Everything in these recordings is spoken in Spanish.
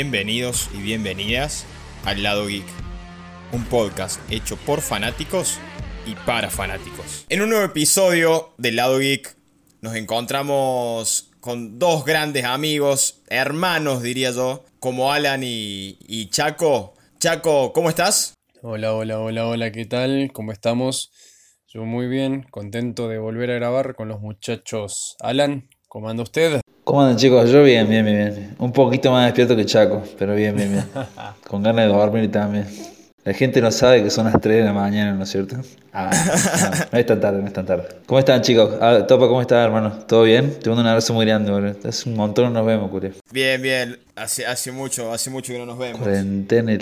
Bienvenidos y bienvenidas al Lado Geek, un podcast hecho por fanáticos y para fanáticos. En un nuevo episodio del Lado Geek nos encontramos con dos grandes amigos, hermanos diría yo, como Alan y, y Chaco. Chaco, ¿cómo estás? Hola, hola, hola, hola, ¿qué tal? ¿Cómo estamos? Yo muy bien, contento de volver a grabar con los muchachos. Alan, ¿cómo anda usted? ¿Cómo andan chicos? Yo bien, bien, bien, Un poquito más despierto que Chaco, pero bien, bien, bien. Con ganas de dormir también. La gente no sabe que son las 3 de la mañana, ¿no es cierto? Ah, no, es tan tarde, no es tan tarde. ¿Cómo están chicos? Ah, Topa, ¿cómo estás hermano? ¿Todo bien? Te mando un abrazo muy grande, boludo. Hace un montón no nos vemos, Curio. Bien, bien. Hace, hace mucho, hace mucho que no nos vemos. Cuarentena.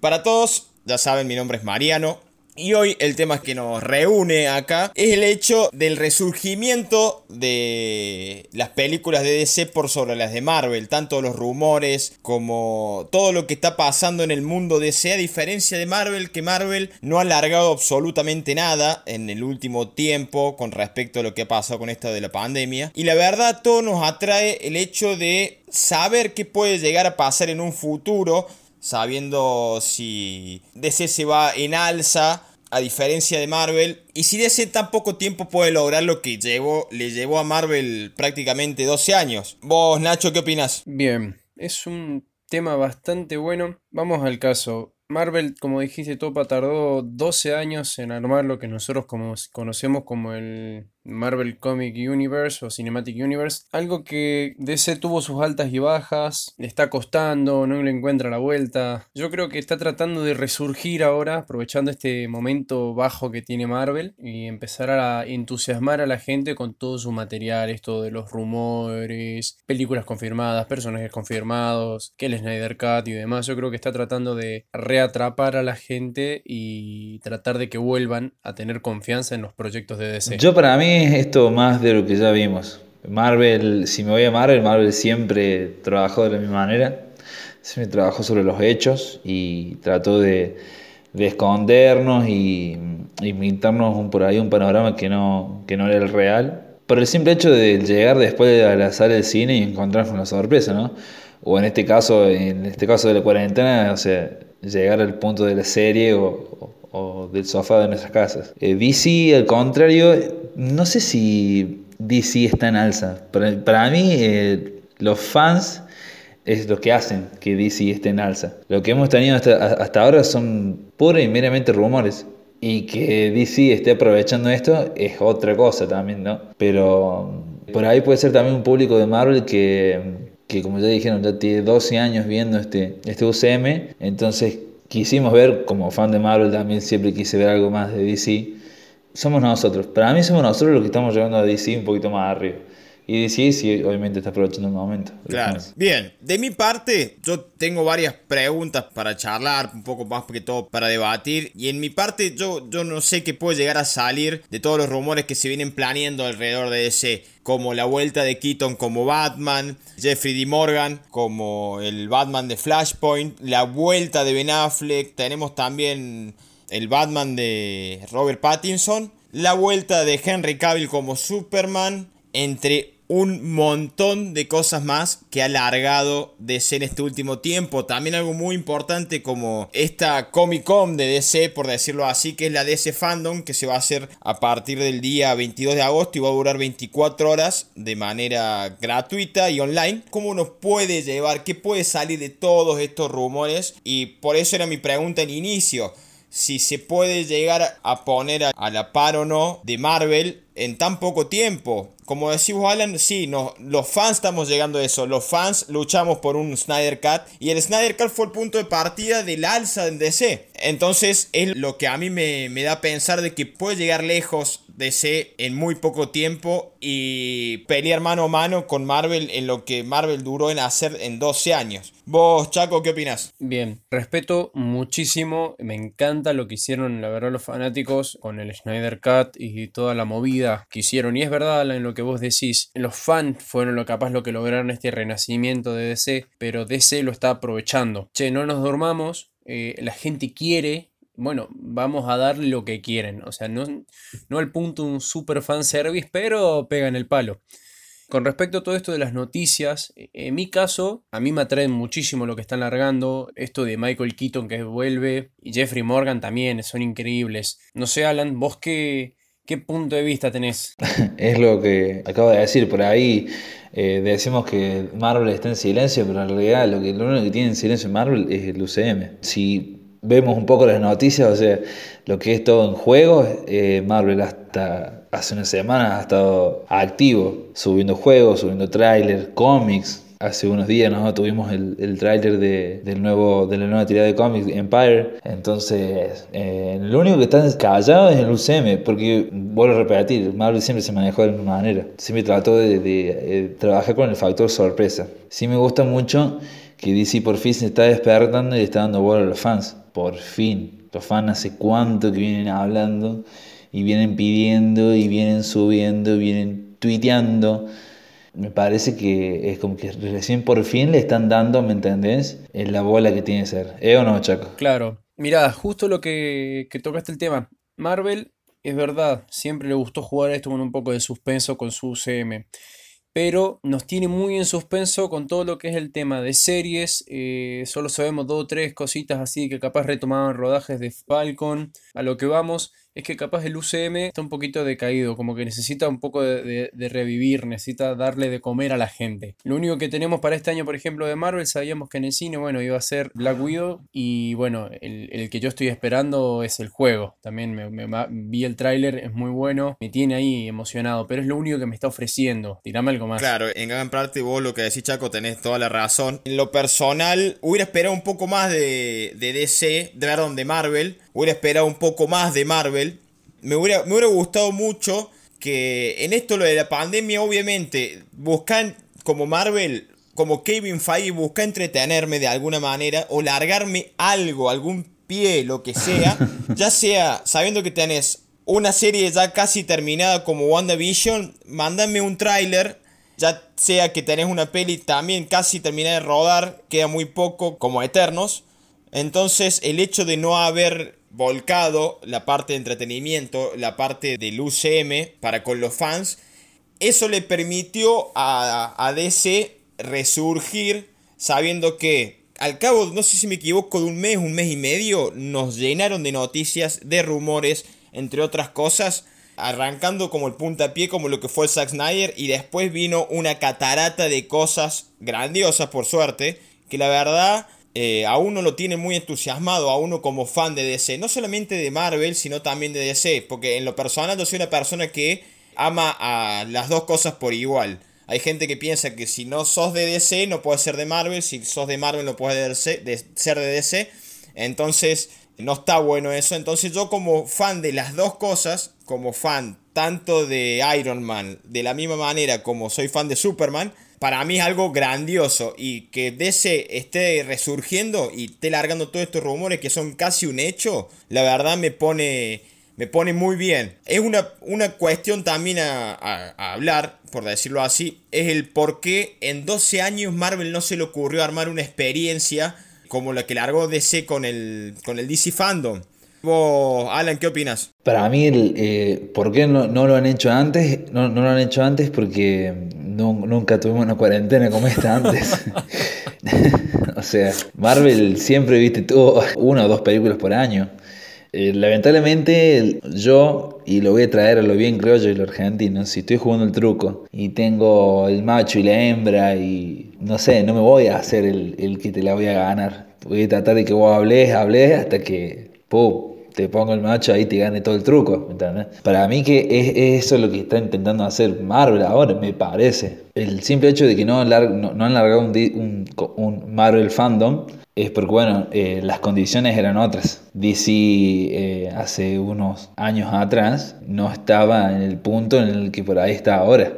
Para todos, ya saben, mi nombre es Mariano. Y hoy el tema que nos reúne acá es el hecho del resurgimiento de las películas de DC por sobre las de Marvel, tanto los rumores como todo lo que está pasando en el mundo DC, a diferencia de Marvel, que Marvel no ha alargado absolutamente nada en el último tiempo con respecto a lo que ha pasado con esto de la pandemia. Y la verdad, todo nos atrae el hecho de saber qué puede llegar a pasar en un futuro sabiendo si DC se va en alza a diferencia de Marvel. Y si DC tan poco tiempo puede lograr lo que llevó, le llevó a Marvel prácticamente 12 años. Vos, Nacho, ¿qué opinas? Bien, es un tema bastante bueno. Vamos al caso. Marvel, como dijiste, Topa tardó 12 años en armar lo que nosotros como, conocemos como el Marvel Comic Universe o Cinematic Universe. Algo que DC tuvo sus altas y bajas, le está costando, no le encuentra la vuelta. Yo creo que está tratando de resurgir ahora, aprovechando este momento bajo que tiene Marvel y empezar a entusiasmar a la gente con todo su material, esto de los rumores, películas confirmadas, personajes confirmados, que el Snyder Cut y demás. Yo creo que está tratando de reatrapar a la gente y tratar de que vuelvan a tener confianza en los proyectos de DC. Yo para mí es esto más de lo que ya vimos. Marvel, si me voy a Marvel, Marvel siempre trabajó de la misma manera. Siempre trabajó sobre los hechos y trató de, escondernos y, y pintarnos un, por ahí un panorama que no, que no era el real. Por el simple hecho de llegar después a la sala del cine y encontrarnos una sorpresa, ¿no? O en este caso, en este caso de la cuarentena, o sea, llegar al punto de la serie o, del sofá de nuestras casas. Eh, DC, al contrario, no sé si DC está en alza. Para, para mí, eh, los fans es lo que hacen que DC esté en alza. Lo que hemos tenido hasta, hasta ahora son pura y meramente rumores. Y que DC esté aprovechando esto es otra cosa también, ¿no? Pero por ahí puede ser también un público de Marvel que, que como ya dijeron, ya tiene 12 años viendo este, este UCM. Entonces quisimos ver, como fan de Marvel también siempre quise ver algo más de DC. Somos nosotros. Para mí somos nosotros los que estamos llevando a DC un poquito más arriba. Y DC sí, obviamente está aprovechando el momento. Claro. Bien, de mi parte, yo tengo varias preguntas para charlar, un poco más que todo para debatir. Y en mi parte, yo, yo no sé qué puede llegar a salir de todos los rumores que se vienen planeando alrededor de ese como la vuelta de Keaton como Batman, Jeffrey D. Morgan como el Batman de Flashpoint, la vuelta de Ben Affleck, tenemos también el Batman de Robert Pattinson, la vuelta de Henry Cavill como Superman, entre un montón de cosas más que ha alargado DC en este último tiempo. También algo muy importante como esta Comic Con de DC, por decirlo así, que es la DC Fandom, que se va a hacer a partir del día 22 de agosto y va a durar 24 horas de manera gratuita y online. ¿Cómo nos puede llevar? ¿Qué puede salir de todos estos rumores? Y por eso era mi pregunta en inicio si se puede llegar a poner a, la par o no de Marvel en tan poco tiempo. Como decimos Alan, sí, no, los fans estamos llegando a eso. Los fans luchamos por un Snyder Cut y el Snyder Cut fue el punto de partida del alza en DC. Entonces es lo que a mí me, me da a pensar de que puede llegar lejos DC en muy poco tiempo y pelear mano a mano con Marvel en lo que Marvel duró en hacer en 12 años. Vos, Chaco, ¿qué opinas? Bien, respeto muchísimo, me encanta lo que hicieron, la verdad, los fanáticos con el Snyder Cut y toda la movida que hicieron. Y es verdad en lo que vos decís, los fans fueron lo capaz lo que lograron este renacimiento de DC, pero DC lo está aprovechando. Che, no nos dormamos, eh, la gente quiere bueno, vamos a darle lo que quieren. O sea, no, no al punto un super fan service, pero pegan el palo. Con respecto a todo esto de las noticias, e, en mi caso, a mí me atrae muchísimo lo que están largando. Esto de Michael Keaton que vuelve y Jeffrey Morgan también, son increíbles. No sé, Alan, vos qué, qué punto de vista tenés. es lo que acabo de decir, por ahí eh, decimos que Marvel está en silencio, pero en realidad lo, que, lo único que tiene en silencio Marvel es el UCM. Si vemos un poco las noticias, o sea, lo que es todo en juego, eh, Marvel hasta hace una semana ha estado activo, subiendo juegos, subiendo trailers, cómics. Hace unos días nosotros tuvimos el, el tráiler de, del nuevo, de la nueva tirada de cómics, Empire. Entonces, eh, lo único que está callado es el UCM, porque, vuelvo a repetir, Marvel siempre se manejó de la misma manera. Siempre trató de, de eh, trabajar con el factor sorpresa. Sí me gusta mucho que DC por fin se está despertando y está dando bola a los fans por fin. Los fans hace cuánto que vienen hablando y vienen pidiendo y vienen subiendo, vienen tuiteando. Me parece que es como que recién por fin le están dando, ¿me entendés? En la bola que tiene que ser. ¿Eh o no, Chaco? Claro. Mirá, justo lo que, que tocaste el tema. Marvel, es verdad, siempre le gustó jugar esto con un poco de suspenso con su UCM pero nos tiene muy en suspenso con todo lo que es el tema de series. Eh, solo sabemos dos o tres cositas así que capaz retomaban rodajes de Falcon. A lo que vamos es que capaz el UCM está un poquito decaído, como que necesita un poco de, revivir, necesita darle de comer a la gente. Lo único que tenemos para este año, por ejemplo, de Marvel, sabíamos que en el cine, bueno, iba a ser Black Widow y bueno, el, que yo estoy esperando es el juego. También me, vi el tráiler, es muy bueno, me tiene ahí emocionado, pero es lo único que me está ofreciendo. Tirame algo más. Claro, en gran parte vos lo que decís, Chaco, tenés toda la razón. En lo personal, hubiera esperado un poco más de, DC, de perdón, de Marvel hubiera esperado un poco más de Marvel. Me hubiera, me hubiera gustado mucho que en esto lo de la pandemia, obviamente, buscan como Marvel, como Kevin Feige, busca entretenerme de alguna manera o largarme algo, algún pie, lo que sea, ya sea sabiendo que tenés una serie ya casi terminada como WandaVision, mándame un tráiler, ya sea que tenés una peli también casi terminada de rodar, queda muy poco como Eternos. Entonces el hecho de no haber volcado la parte de entretenimiento, la parte del UCM para con los fans, eso le permitió a, a DC resurgir sabiendo que al cabo, no sé si me equivoco, de un mes, un mes y medio, nos llenaron de noticias, de rumores, entre otras cosas, arrancando como el puntapié, como lo que fue el Zack Snyder, y después vino una catarata de cosas grandiosas, por suerte, que la verdad eh, a uno lo tiene muy entusiasmado, a uno como fan de DC, no solamente de Marvel, sino también de DC, porque en lo personal yo soy una persona que ama a las dos cosas por igual. Hay gente que piensa que si no sos de DC no puedes ser de Marvel, si sos de Marvel no puedes ser de DC, entonces no está bueno eso. Entonces yo como fan de las dos cosas, como fan tanto de Iron Man, de la misma manera como soy fan de Superman, para mí es algo grandioso y que DC esté resurgiendo y esté largando todos estos rumores que son casi un hecho, la verdad me pone, me pone muy bien. Es una, una cuestión también a, hablar, por decirlo así, es el por qué en 12 años Marvel no se le ocurrió armar una experiencia como la que largó DC con el, con el DC Fandom. Alan, ¿qué opinas? Para mí, eh, ¿por qué no, lo han hecho antes? No, lo han hecho antes porque nunca tuvimos una cuarentena como esta antes. o sea, Marvel siempre, viste, tuvo una o dos películas por año. Eh, lamentablemente, yo, y lo voy a traer a lo bien criollo y lo argentino, si estoy jugando el truco y tengo el macho y la hembra y no sé, no me voy a hacer el, el que te la voy a ganar. Voy a tratar de que vos hables, hables hasta que, ¡pum! Te pongo el macho ahí te gane todo el truco. ¿entendés? Para mí que es, eso lo que está intentando hacer Marvel ahora, me parece. El simple hecho de que no, no, han largado un, un, Marvel fandom es porque, bueno, eh, las condiciones eran otras. DC eh, hace unos años atrás no estaba en el punto en el que por ahí está ahora.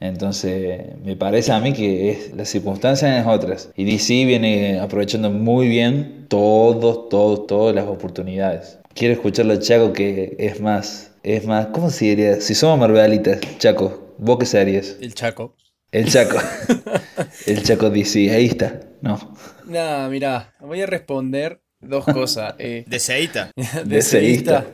Entonces, me parece a mí que es, las circunstancias son otras. Y DC viene aprovechando muy bien todos, todos, todas las oportunidades. Quiero escucharlo a Chaco que es más, es más, ¿cómo se diría? Si somos marvelitas, Chaco, ¿vos qué serías? El Chaco. El Chaco. el Chaco DC, ahí está. No. Nada, mira, voy a responder dos cosas. Eh, Deseíta. Deseíta.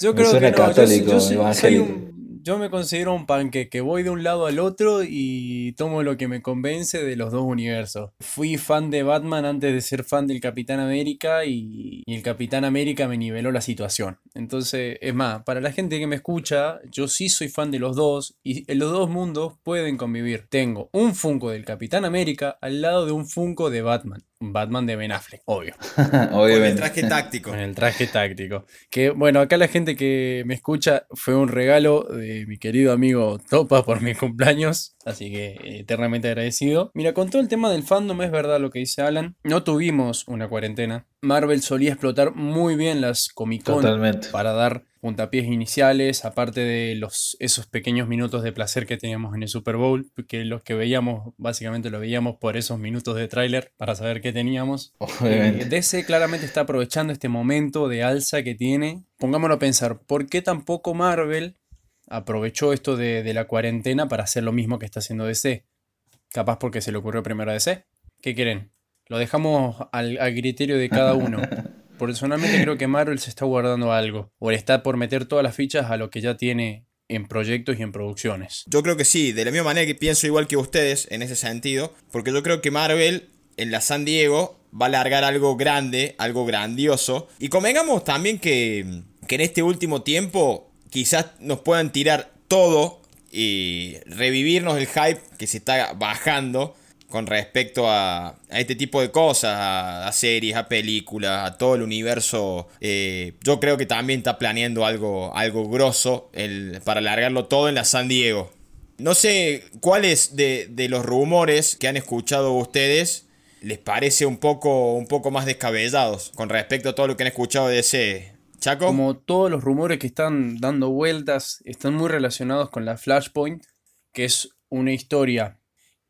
Yo creo que no, yo, soy un yo me considero un panqueque, voy de un lado al otro y tomo lo que me convence de los dos universos. Fui fan de Batman antes de ser fan del Capitán América y, el Capitán América me niveló la situación. Entonces, es más, para la gente que me escucha, yo sí soy fan de los dos y los dos mundos pueden convivir. Tengo un Funko del Capitán América al lado de un Funko de Batman. Batman de Ben Affleck, obvio. Con el traje táctico. Con el traje táctico. Que bueno, acá la gente que me escucha fue un regalo de mi querido amigo Topa por mi cumpleaños. Así que eternamente agradecido. Mira, con todo el tema del fandom es verdad lo que dice Alan. No tuvimos una cuarentena. Marvel solía explotar muy bien las Comic Con para dar puntapiés iniciales, aparte de los, esos pequeños minutos de placer que teníamos en el Super Bowl, que los que veíamos, básicamente lo veíamos por esos minutos de tráiler para saber qué teníamos. Eh, DC claramente está aprovechando este momento de alza que tiene. Pongámonos a pensar, ¿por qué tampoco Marvel aprovechó esto de, la cuarentena para hacer lo mismo que está haciendo DC? Capaz porque se le ocurrió primero a DC. ¿Qué quieren? Lo dejamos al, al criterio de cada uno. Personalmente creo que Marvel se está guardando algo, o está por meter todas las fichas a lo que ya tiene en proyectos y en producciones. Yo creo que sí, de la misma manera que pienso igual que ustedes en ese sentido, porque yo creo que Marvel en la San Diego va a largar algo grande, algo grandioso, y convengamos también que, que en este último tiempo quizás nos puedan tirar todo y revivirnos el hype que se está bajando con respecto a, este tipo de cosas, a, series, a películas, a todo el universo. Eh, yo creo que también está planeando algo, algo grosso el, para alargarlo todo en la San Diego. No sé cuáles de, de, los rumores que han escuchado ustedes les parece un poco, un poco más descabellados con respecto a todo lo que han escuchado de ese Chaco. Como todos los rumores que están dando vueltas están muy relacionados con la Flashpoint, que es una historia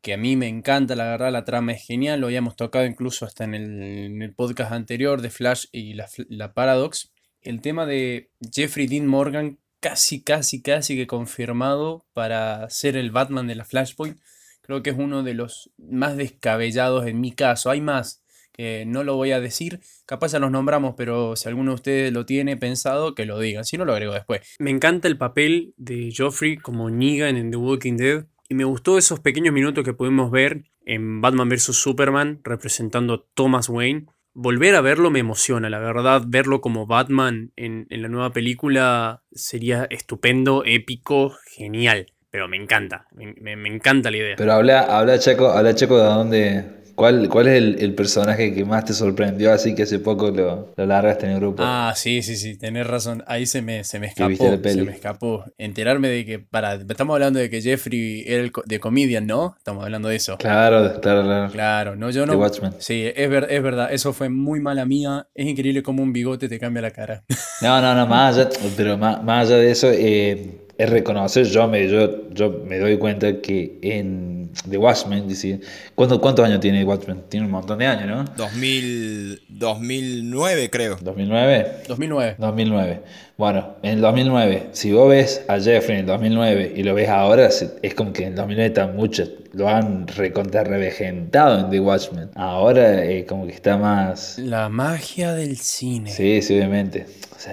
que a mí me encanta, la verdad, la trama es genial, lo habíamos tocado incluso hasta en el, podcast anterior de Flash y la, la, Paradox. El tema de Jeffrey Dean Morgan casi, casi, casi que confirmado para ser el Batman de la Flashpoint. Creo que es uno de los más descabellados en mi caso. Hay más que no lo voy a decir, capaz ya los nombramos, pero si alguno de ustedes lo tiene pensado, que lo digan, si no lo agrego después. Me encanta el papel de Joffrey como Negan en The Walking Dead y me gustó esos pequeños minutos que pudimos ver en Batman vs. Superman representando a Thomas Wayne. Volver a verlo me emociona, la verdad, verlo como Batman en, la nueva película sería estupendo, épico, genial. Pero me encanta, me, me encanta la idea. Pero habla, habla Checo, habla Checo de dónde, ¿Cuál, cuál es el, personaje que más te sorprendió así que hace poco lo, lo largaste en el grupo? Ah, sí, sí, sí, tenés razón. Ahí se me, se me escapó. Se me escapó. Enterarme de que, para, estamos hablando de que Jeffrey era el de comedian, ¿no? Estamos hablando de eso. Claro, claro, claro. Claro, no, yo no. Watchmen. Sí, es, es verdad, eso fue muy mala mía. Es increíble cómo un bigote te cambia la cara. No, no, no, más allá, pero más, más allá de eso, eh, es reconocer, yo me, yo, yo me doy cuenta que en The Watchmen, dice, ¿cuántos, ¿cuántos años tiene Watchmen? Tiene un montón de años, ¿no? 2000, 2009 creo. ¿2009? 2009. 2009. Bueno, en el 2009, si vos ves a Jeffrey en el 2009 y lo ves ahora, es como que en el 2009 está mucho, lo han recontra revejentado en The Watchmen. Ahora eh, como que está más... La magia del cine. Sí, sí, obviamente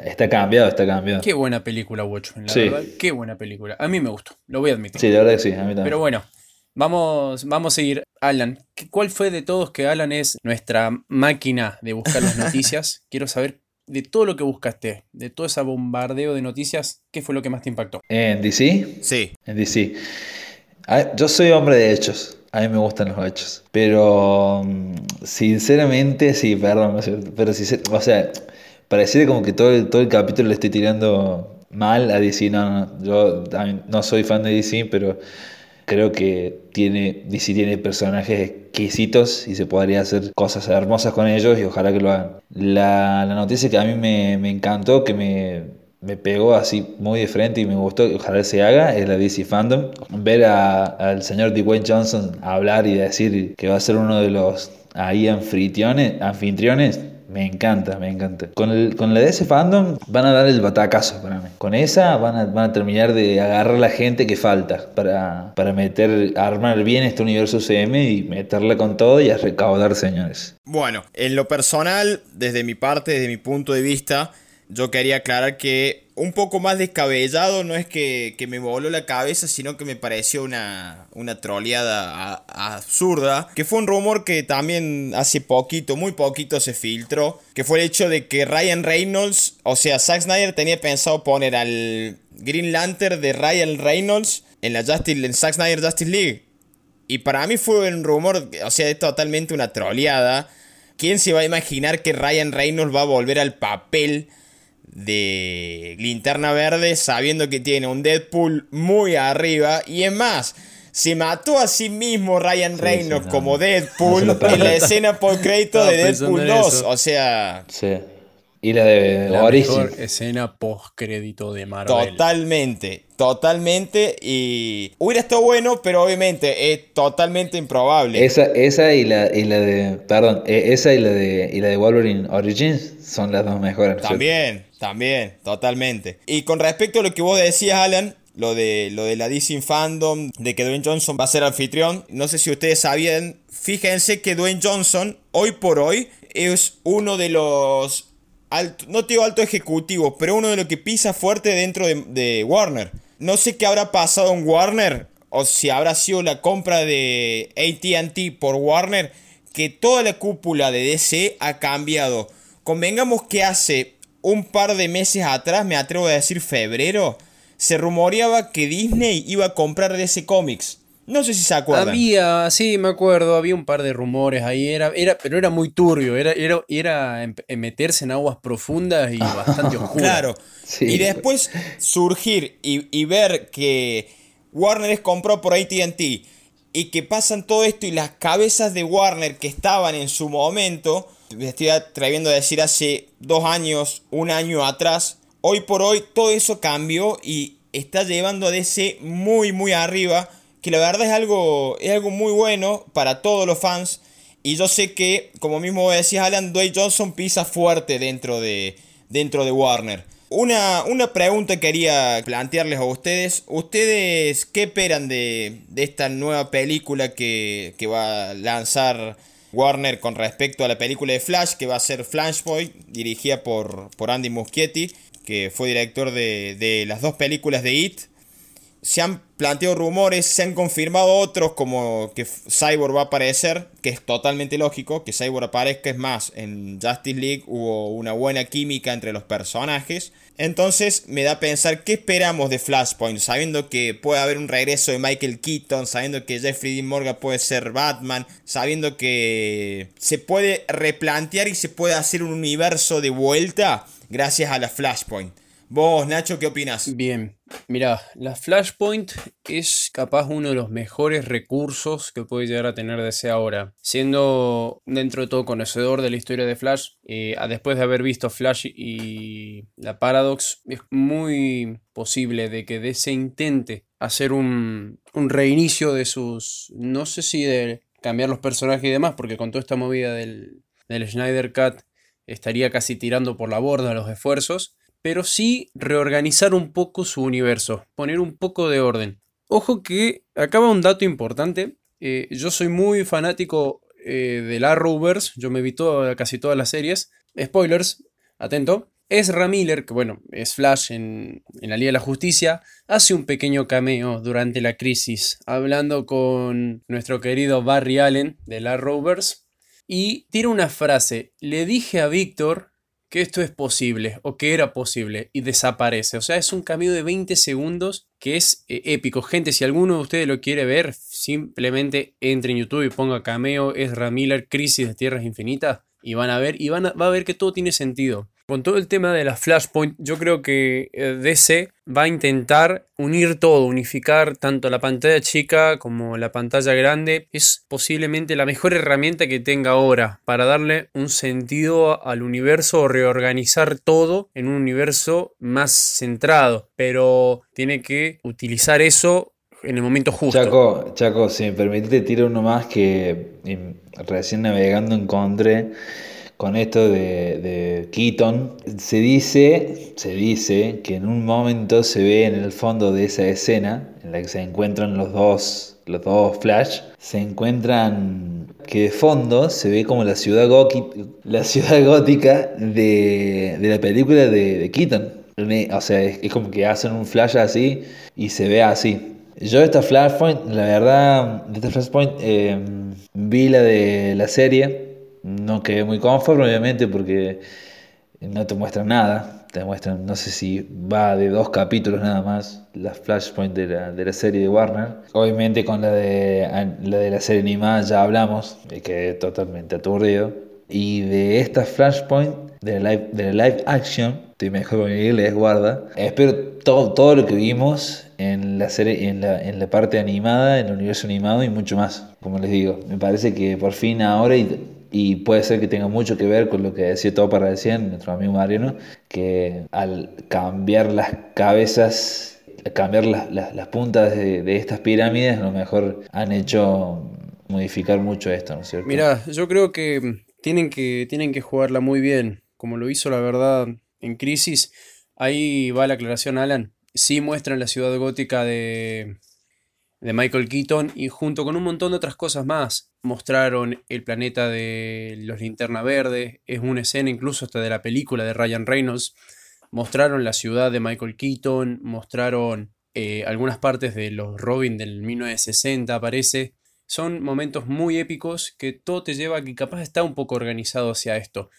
está cambiado, está cambiado. Qué buena película Watchmen, la verdad. Qué buena película. A mí me gustó, lo voy a admitir. Sí, de verdad que sí, a mí también. Pero bueno, vamos, vamos a seguir. Alan, ¿cuál fue de todos que Alan es nuestra máquina de buscar las noticias? Quiero saber de todo lo que buscaste, de todo ese bombardeo de noticias, ¿qué fue lo que más te impactó? ¿En DC? Sí. En DC. Yo soy hombre de hechos. A mí me gustan los hechos. Pero, mm, sinceramente, sí, perdón, pero si, o sea, pareciera como que todo el, todo el capítulo le estoy tirando mal a DC. No, no, yo no soy fan de DC, pero creo que tiene, DC tiene personajes exquisitos y se podría hacer cosas hermosas con ellos y ojalá que lo hagan. La, la noticia que a mí me, me encantó, que me, me pegó así muy de frente y me gustó, ojalá se haga, es la DC Fandom. Ver al señor Dwayne Johnson hablar y decir que va a ser uno de los ahí anfitriones, anfitriones me encanta, me encanta. Con, el, con la DC Fandom van a dar el batacazo para mí. Con esa van a, van a terminar de agarrar la gente que falta para, para meter, armar bien este universo CM y meterla con todo y a recaudar, señores. Bueno, en lo personal, desde mi parte, desde mi punto de vista, yo quería aclarar que un poco más descabellado no es que, me voló la cabeza, sino que me pareció una, una troleada absurda. Que fue un rumor que también hace poquito, muy poquito se filtró. Que fue el hecho de que Ryan Reynolds, o sea, Zack Snyder tenía pensado poner al Green Lantern de Ryan Reynolds en la Justice, en Zack Snyder Justice League. Y para mí fue un rumor, o sea, es totalmente una troleada. ¿Quién se va a imaginar que Ryan Reynolds va a volver al papel? De Linterna Verde sabiendo que tiene un Deadpool muy arriba. Y es más, se mató a sí mismo Ryan Reynolds como Deadpool en la escena por crédito de Deadpool 2, o sea... Sí. Y la de la mejor escena post crédito de Marvel. Totalmente, totalmente. Y hubiera estado bueno, pero obviamente es totalmente improbable. Esa, esa y la, y la de. Perdón, e, esa y la de y la de Wolverine Origins son las dos mejores. También, también, totalmente. Y con respecto a lo que vos decías, Alan, lo de, lo de la DC Fandom, de que Dwayne Johnson va a ser anfitrión. No sé si ustedes sabían, fíjense que Dwayne Johnson, hoy por hoy, es uno de los no digo alto ejecutivo, pero uno de los que pisa fuerte dentro de, Warner. No sé qué habrá pasado en Warner, o si habrá sido la compra de ATT por Warner, que toda la cúpula de DC ha cambiado. Convengamos que hace un par de meses atrás, me atrevo a decir febrero, se rumoreaba que Disney iba a comprar DC Comics. No sé si se acuerdan. Había, sí, me acuerdo, había un par de rumores ahí, era, era, pero era muy turbio, era, era, era em, meterse en aguas profundas y bastante oscuras. Claro, y después surgir y, ver que Warner es compró por ATT y que pasan todo esto y las cabezas de Warner que estaban en su momento, me estoy atreviendo a decir hace dos años, un año atrás, hoy por hoy todo eso cambió y está llevando a DC muy, muy arriba que la verdad es algo, es algo muy bueno para todos los fans. Y yo sé que, como mismo decía Alan, Dwayne Johnson pisa fuerte dentro de, dentro de Warner. Una, una pregunta quería plantearles a ustedes. ¿Ustedes qué esperan de, de esta nueva película que, que, va a lanzar Warner con respecto a la película de Flash, que va a ser Flashpoint, dirigida por, por Andy Muschietti, que fue director de, de las dos películas de It? Se han planteado rumores, se han confirmado otros como que Cyborg va a aparecer, que es totalmente lógico que Cyborg aparezca, es más, en Justice League hubo una buena química entre los personajes. Entonces me da a pensar qué esperamos de Flashpoint, sabiendo que puede haber un regreso de Michael Keaton, sabiendo que Jeffrey Dean Morgan puede ser Batman, sabiendo que se puede replantear y se puede hacer un universo de vuelta gracias a la Flashpoint. Vos, Nacho, ¿qué opinas? Bien, mira, la Flashpoint es capaz uno de los mejores recursos que puede llegar a tener DC ahora. Siendo dentro de todo conocedor de la historia de Flash, eh, después de haber visto Flash y la Paradox, es muy posible de que DC intente hacer un, un reinicio de sus. No sé si de cambiar los personajes y demás, porque con toda esta movida del, del Schneider Cut estaría casi tirando por la borda los esfuerzos pero sí reorganizar un poco su universo, poner un poco de orden. Ojo que acaba un dato importante. Eh, yo soy muy fanático eh, de la Rovers, yo me vi casi todas las series. Spoilers, atento. Ezra Miller, que bueno, es Flash en, en, la Liga de la Justicia, hace un pequeño cameo durante la crisis, hablando con nuestro querido Barry Allen de la Rovers, y tira una frase, le dije a Víctor que esto es posible o que era posible y desaparece. O sea, es un cambio de 20 segundos que es eh, épico. Gente, si alguno de ustedes lo quiere ver, simplemente entre en YouTube y ponga cameo, es Miller, Crisis de Tierras Infinitas y van a ver y van a, va a ver que todo tiene sentido. Con todo el tema de la Flashpoint, yo creo que eh, DC va a intentar unir todo, unificar tanto la pantalla chica como la pantalla grande. Es posiblemente la mejor herramienta que tenga ahora para darle un sentido al universo o reorganizar todo en un universo más centrado. Pero tiene que utilizar eso en el momento justo. Chaco, Chaco, si me permitiste, tiro uno más que recién navegando encontré con esto de, de, Keaton. Se dice, se dice que en un momento se ve en el fondo de esa escena en la que se encuentran los dos, los dos Flash, se encuentran que de fondo se ve como la ciudad, la ciudad gótica de, de la película de, de Keaton. O sea, es, como que hacen un flash así y se ve así. Yo esta Flashpoint, la verdad, de esta Flashpoint eh, vi la de la serie no quedé muy conforme, obviamente, porque no te muestran nada. Te muestran, no sé si va de dos capítulos nada más, la Flashpoint de la, de la serie de Warner. Obviamente con la de la, de la serie animada ya hablamos, y quedé totalmente aturdido. Y de esta Flashpoint, de la live, de la live action, estoy mejor con inglés, guarda. Espero todo, todo lo que vimos en la serie, en la, en la parte animada, en el universo animado y mucho más. Como les digo, me parece que por fin ahora y puede ser que tenga mucho que ver con lo que decía todo para recién, nuestro amigo Mariano, que al cambiar las cabezas, cambiar las, las, puntas de, de, estas pirámides, a lo mejor han hecho modificar mucho esto, ¿no es cierto? Mira, yo creo que tienen, que tienen que jugarla muy bien, como lo hizo la verdad en Crisis. Ahí va la aclaración, Alan. Sí muestran la ciudad gótica de, de Michael Keaton y junto con un montón de otras cosas más. Mostraron el planeta de los linterna verde, es una escena incluso hasta de la película de Ryan Reynolds. Mostraron la ciudad de Michael Keaton, mostraron eh, algunas partes de los Robin del 1960, aparece. Son momentos muy épicos que todo te lleva a que capaz está un poco organizado hacia esto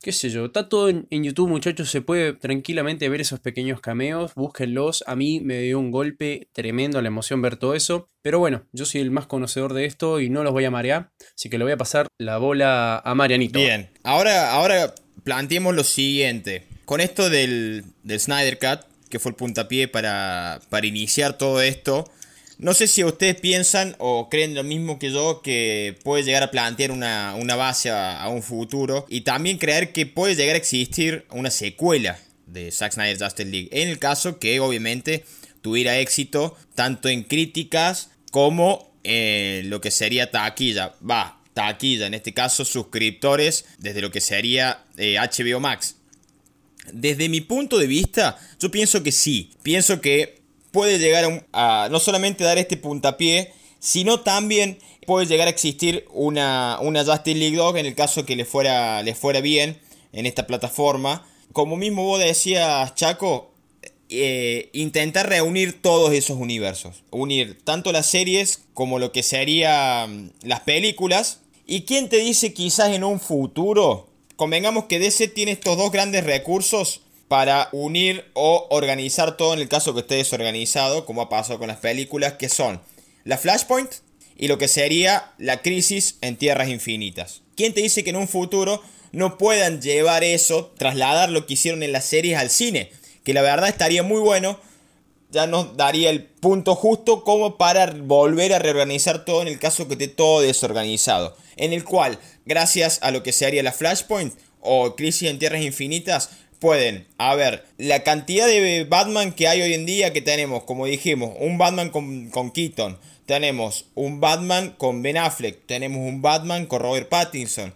qué sé yo, está todo en, YouTube, muchachos, se puede tranquilamente ver esos pequeños cameos, búsquenlos, a mí me dio un golpe tremendo la emoción ver todo eso, pero bueno, yo soy el más conocedor de esto y no los voy a marear, así que le voy a pasar la bola a Marianito. Bien, ahora, ahora planteemos lo siguiente, con esto del, del Snyder Cut, que fue el puntapié para, para iniciar todo esto, no sé si ustedes piensan o creen lo mismo que yo que puede llegar a plantear una, base a, un futuro y también creer que puede llegar a existir una secuela de Zack Snyder Justice League. En el caso que obviamente tuviera éxito tanto en críticas como en lo que sería taquilla. Va, taquilla, en este caso suscriptores desde lo que sería HBO eh, Max. Desde mi punto de vista, yo pienso que sí. Pienso que puede llegar a, no solamente dar este puntapié, sino también puede llegar a existir una, una League Dog en el caso que le fuera, le fuera bien en esta plataforma. Como mismo vos decías, Chaco, eh, intentar reunir todos esos universos. Unir tanto las series como lo que serían mm, las películas. ¿Y quién te dice quizás en un futuro? Convengamos que DC tiene estos dos grandes recursos para unir o organizar todo en el caso que esté desorganizado, como ha pasado con las películas, que son la Flashpoint y lo que sería la crisis en Tierras Infinitas. ¿Quién te dice que en un futuro no puedan llevar eso, trasladar lo que hicieron en las series al cine? Que la verdad estaría muy bueno, ya nos daría el punto justo como para volver a reorganizar todo en el caso que esté todo desorganizado. En el cual, gracias a lo que sería la Flashpoint o Crisis en Tierras Infinitas, pueden, a ver, la cantidad de Batman que hay hoy en día que tenemos, como dijimos, un Batman con, con Keaton, tenemos un Batman con Ben Affleck, tenemos un Batman con Robert Pattinson.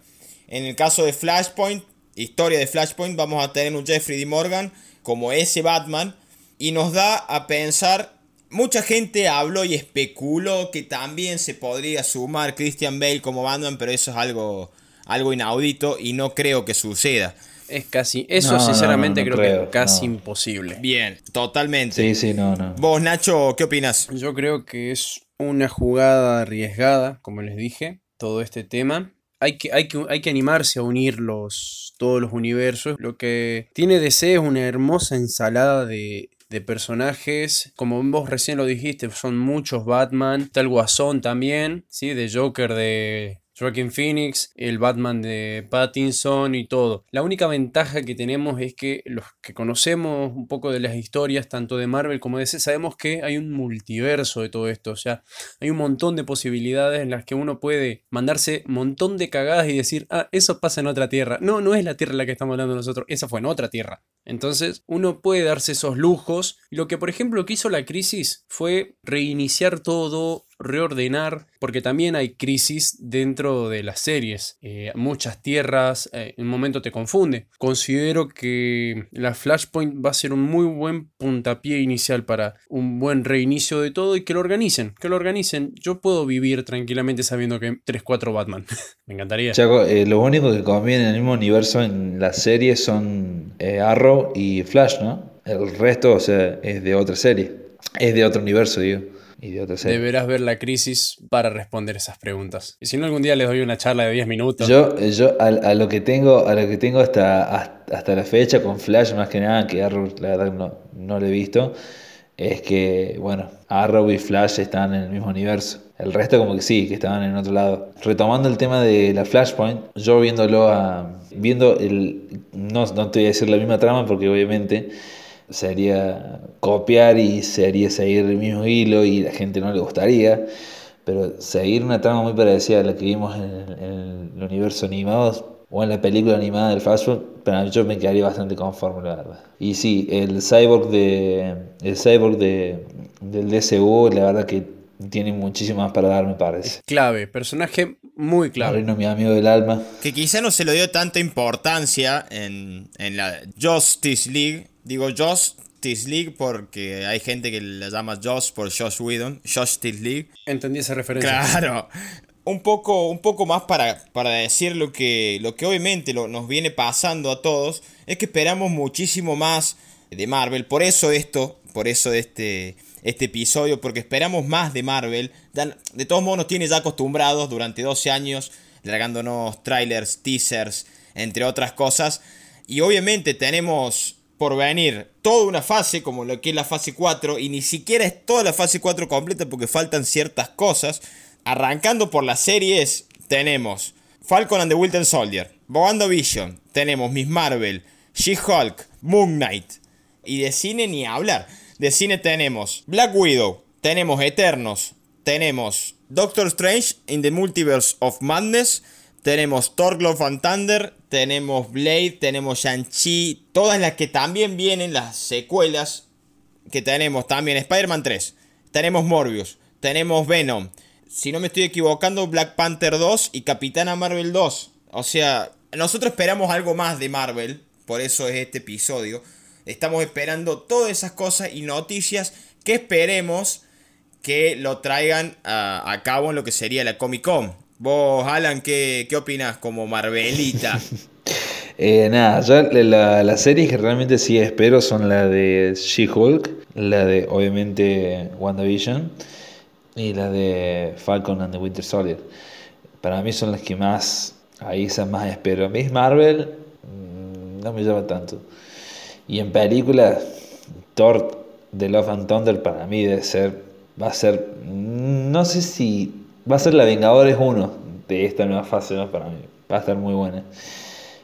En el caso de Flashpoint, historia de Flashpoint, vamos a tener un Jeffrey D. Morgan como ese Batman y nos da a pensar, mucha gente habló y especuló que también se podría sumar Christian Bale como Batman, pero eso es algo, algo inaudito y no creo que suceda. Es casi, eso sinceramente creo, que es casi imposible. Bien, totalmente. Sí, sí, no, no. Vos, Nacho, ¿qué opinas? Yo creo que es una jugada arriesgada, como les dije, todo este tema. Hay que, hay que, hay que animarse a unir los, todos los universos. Lo que tiene DC es una hermosa ensalada de, de personajes. Como vos recién lo dijiste, son muchos Batman. Está el Guasón también, ¿sí? De Joker de Joaquin Phoenix, el Batman de Pattinson y todo. La única ventaja que tenemos es que los que conocemos un poco de las historias, tanto de Marvel como de DC, sabemos que hay un multiverso de todo esto. O sea, hay un montón de posibilidades en las que uno puede mandarse un montón de cagadas y decir, ah, eso pasa en otra tierra. No, no es la tierra en la que estamos hablando nosotros, esa fue en otra tierra. Entonces, uno puede darse esos lujos. Lo que, por ejemplo, que hizo la crisis fue reiniciar todo, reordenar, porque también hay crisis dentro de las series. Eh, muchas tierras, eh, en un momento te confunde. Considero que la Flashpoint va a ser un muy buen puntapié inicial para un buen reinicio de todo y que lo organicen, que lo organicen. Yo puedo vivir tranquilamente sabiendo que 3-4 Batman. Me encantaría. Chaco, eh, lo único que conviene en el mismo universo en las series son Arrow y Flash, ¿no? El resto, o sea, es de otra serie. Es de otro universo, digo. Deberás ver la crisis para responder esas preguntas. Y si no, algún día les doy una charla de 10 minutos. Yo, yo a, lo que tengo, a lo que tengo hasta, hasta, la fecha con Flash, más que nada, que Arrow la verdad no, no lo he visto, es que, bueno, Arrow y Flash están en el mismo universo. El resto como que sí, que estaban en otro lado. Retomando el tema de la Flashpoint, yo viéndolo a... Viendo el... No, no te voy a decir la misma trama porque obviamente sería copiar y sería seguir el mismo hilo y la gente no le gustaría, pero seguir una trama muy parecida a la que vimos en, el universo animado o en la película animada del Fast Food, para yo me quedaría bastante conforme, la verdad. Y sí, el cyborg de el cyborg de, del DCU, la verdad que tiene muchísimo más para dar, me parece. Clave, personaje muy clave. mi amigo del alma. Que quizá no se le dio tanta importancia en, en la Justice League, Digo Justice League porque hay gente que la llama Josh por Josh Whedon, Justice League. Entendí esa referencia. Claro. Un poco, un poco más para, para decir lo que, lo que obviamente lo, nos viene pasando a todos, es que esperamos muchísimo más de Marvel. Por eso esto, por eso este, este episodio, porque esperamos más de Marvel. De todos modos nos tiene ya acostumbrados durante 12 años, largándonos trailers, teasers, entre otras cosas. Y obviamente tenemos por venir toda una fase, como lo que es la fase 4, y ni siquiera es toda la fase 4 completa porque faltan ciertas cosas. Arrancando por las series, tenemos Falcon and the Winter Soldier, Vision, tenemos Miss Marvel, She-Hulk, Moon Knight. Y de cine ni hablar. De cine tenemos Black Widow, tenemos Eternos, tenemos Doctor Strange in the Multiverse of Madness, tenemos Thor Love and Thunder, tenemos Blade, tenemos Shang-Chi, todas las que también vienen, las secuelas, que tenemos también Spider-Man 3, tenemos Morbius, tenemos Venom, si no me estoy equivocando, Black Panther 2 y Capitana Marvel 2. O sea, nosotros esperamos algo más de Marvel, por eso es este episodio. Estamos esperando todas esas cosas y noticias que esperemos que lo traigan a, a cabo en lo que sería la Comic Con. Vos, Alan, ¿qué, qué opinas como Marvelita? eh, nada, yo la, las series que realmente sí espero son la de She-Hulk, la de obviamente WandaVision y la de Falcon and the Winter Soldier. Para mí son las que más, ahí esas más espero. Miss Marvel mm, no me llama tanto. Y en película, Thor de Love and Thunder para mí debe ser, va a ser, no sé si Va a ser la Vengadores 1 de esta nueva fase, ¿no? Para mí. Va a estar muy buena.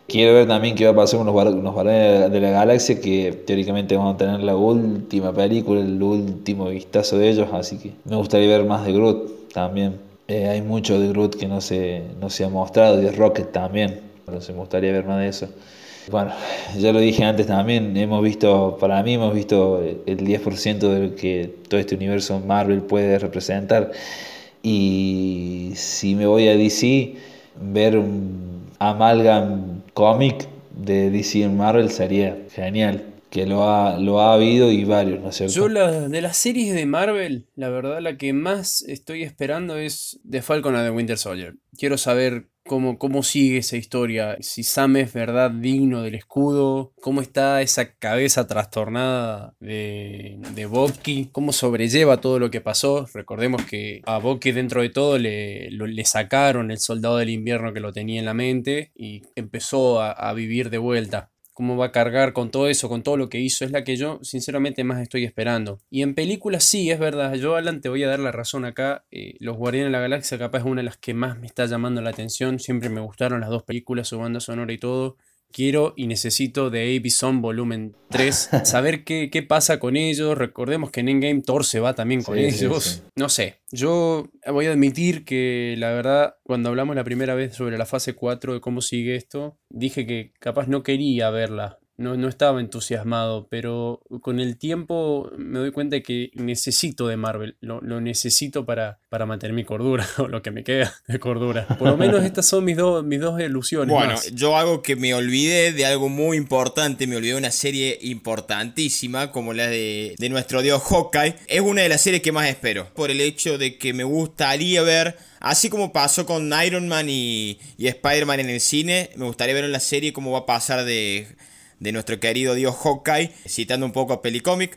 Quiero ver también qué va a pasar con los, Varones de la Galaxia, que teóricamente vamos a tener la última película, el último vistazo de ellos, así que me gustaría ver más de Groot también. Eh, hay mucho de Groot que no se, no se ha mostrado, y de Rocket también, se me gustaría ver más de eso. Bueno, ya lo dije antes también, hemos visto, para mí hemos visto el 10% de lo que todo este universo Marvel puede representar. Y si me voy a DC, ver un amalgam cómic de DC y Marvel sería genial. Que lo ha, lo ha habido y varios, ¿no es cierto? Yo de las series de Marvel, la verdad la que más estoy esperando es The Falcon and the Winter Soldier. Quiero saber cómo, sigue esa historia, si Sam es verdad digno del escudo, cómo está esa cabeza trastornada de, de cómo sobrelleva todo lo que pasó. Recordemos que a Bucky dentro de todo le, le sacaron el soldado del invierno que lo tenía en la mente y empezó a, vivir de vuelta cómo va a cargar con todo eso, con todo lo que hizo, es la que yo sinceramente más estoy esperando. Y en películas sí, es verdad, yo Alan te voy a dar la razón acá, eh, Los Guardianes de la Galaxia capaz es una de las que más me está llamando la atención, siempre me gustaron las dos películas, su banda sonora y todo, quiero y necesito de A.B. Volumen 3, saber qué, qué, pasa con ellos. Recordemos que en Endgame Thor se va también con ellos. No sé, yo voy a admitir que la verdad, cuando hablamos la primera vez sobre la fase 4 de cómo sigue esto, dije que capaz no quería verla no, no estaba entusiasmado, pero con el tiempo me doy cuenta de que necesito de Marvel, lo, necesito para, para mantener mi cordura, o lo que me queda de cordura. Por lo menos estas son mis, dos mis dos ilusiones. Bueno, yo hago que me olvidé de algo muy importante, me olvidé de una serie importantísima como la de, de nuestro dios Hawkeye. Es una de las series que más espero, por el hecho de que me gustaría ver Así como pasó con Iron Man y, y Spider-Man en el cine, me gustaría ver en la serie cómo va a pasar de, de nuestro querido dios Hawkeye, citando un poco a Pelicomic,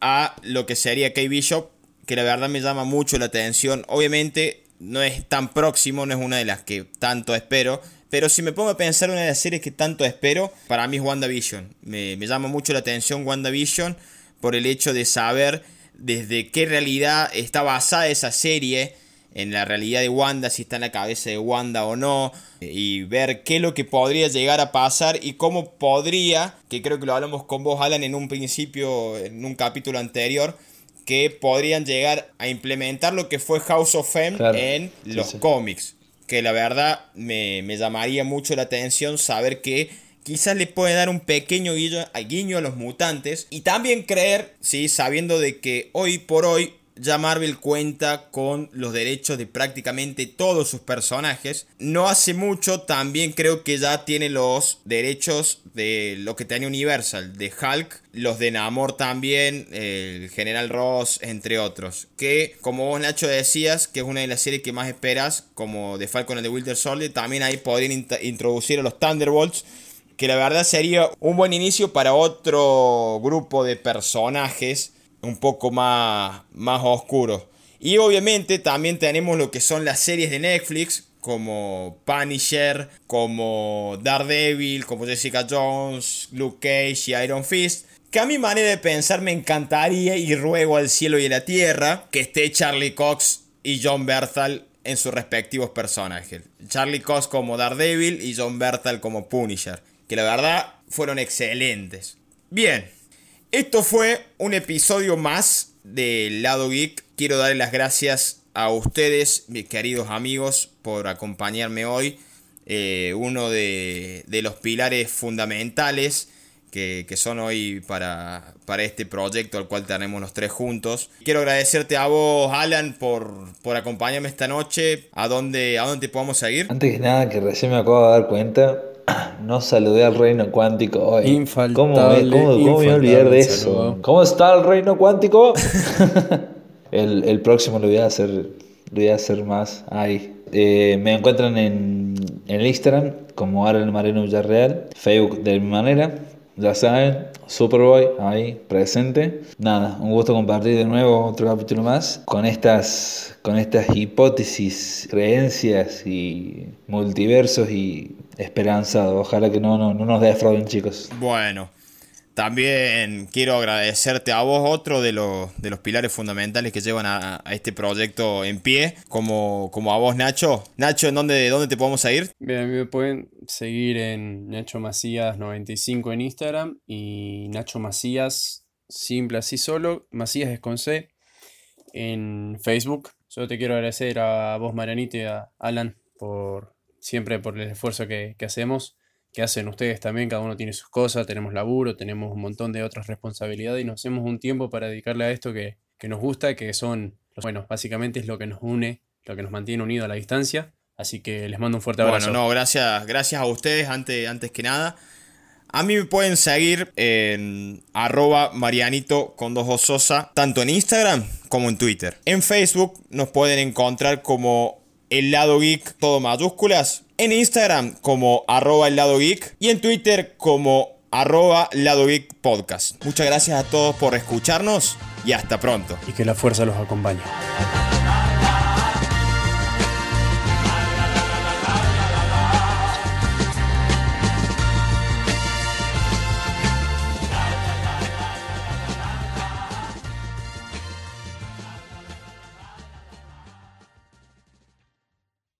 a lo que sería K-Bishop, que la verdad me llama mucho la atención. Obviamente no es tan próximo, no es una de las que tanto espero, pero si me pongo a pensar una de las series que tanto espero, para mí es WandaVision. Me, me llama mucho la atención WandaVision por el hecho de saber desde qué realidad está basada esa serie en la realidad de Wanda, si está en la cabeza de Wanda o no, y ver qué es lo que podría llegar a pasar y cómo podría, que creo que lo hablamos con vos, Alan, en un principio, en un capítulo anterior, que podrían llegar a implementar lo que fue House of M en los cómics. Que la verdad me, me, llamaría mucho la atención saber que quizás le puede dar un pequeño guiño, guiño a los mutantes. Y también creer, ¿sí? sabiendo de que hoy por hoy ya Marvel cuenta con los derechos de prácticamente todos sus personajes. No hace mucho también creo que ya tiene los derechos de lo que tenía Universal, de Hulk, los de Namor también, el General Ross, entre otros. Que como vos Nacho decías, que es una de las series que más esperas, como de Falcon and the Winter Soldier, también ahí podrían introducir a los Thunderbolts que la verdad sería un buen inicio para otro grupo de personajes un poco más, más oscuro. Y obviamente también tenemos lo que son las series de Netflix, como Punisher, como Daredevil, como Jessica Jones, Luke Cage y Iron Fist. Que a mi manera de pensar me encantaría y ruego al cielo y a la tierra que esté Charlie Cox y John Berthal en sus respectivos personajes. Charlie Cox como Daredevil y John Berthal como Punisher. Que la verdad fueron excelentes. Bien, esto fue un episodio más del Lado Geek. Quiero darle las gracias a ustedes, mis queridos amigos, por acompañarme hoy. Eh, uno de, los pilares fundamentales que, son hoy para, este proyecto al cual tenemos los tres juntos. Quiero agradecerte a vos, Alan, por, por acompañarme esta noche. ¿A dónde, ¿A dónde podemos seguir? Antes que nada, que recién me acabo de dar cuenta, no saludé al reino cuántico hoy. ¿Cómo, me, cómo, voy a olvidar de eso? ¿Cómo está el reino cuántico? el, el, próximo lo voy a hacer, lo voy a hacer más ahí. Eh, me encuentran en, en Instagram como Alan Mareno Villarreal, Facebook de mi manera, ya saben, Superboy ahí presente. Nada, un gusto compartir de nuevo otro capítulo más con estas, con estas hipótesis, creencias y multiversos y esperanzado. Ojalá que no, no, no nos defrauden, chicos. Bueno. También quiero agradecerte a vos, otro de los, de los pilares fundamentales que llevan a, este proyecto en pie, como, como a vos, Nacho. Nacho, ¿en dónde, dónde te podemos seguir? Bien, a mí me pueden seguir en Nacho Macías95 en Instagram y Nacho Macías, simple así solo, Macías es con C, en Facebook. Solo te quiero agradecer a vos, Marianito, y a Alan por siempre por el esfuerzo que, que hacemos que hacen ustedes también, cada uno tiene sus cosas, tenemos laburo, tenemos un montón de otras responsabilidades y nos hacemos un tiempo para dedicarle a esto que, nos gusta, que son, bueno, básicamente es lo que nos une, lo que nos mantiene unidos a la distancia. Así que les mando un fuerte abrazo. Bueno, no, gracias, gracias a ustedes antes, antes que nada. A mí me pueden seguir en arroba marianito con dos tanto en Instagram como en Twitter. En Facebook nos pueden encontrar como el lado geek, todo mayúsculas en Instagram como arroba el lado geek y en Twitter como arroba lado geek podcast. Muchas gracias a todos por escucharnos y hasta pronto. Y que la fuerza los acompañe.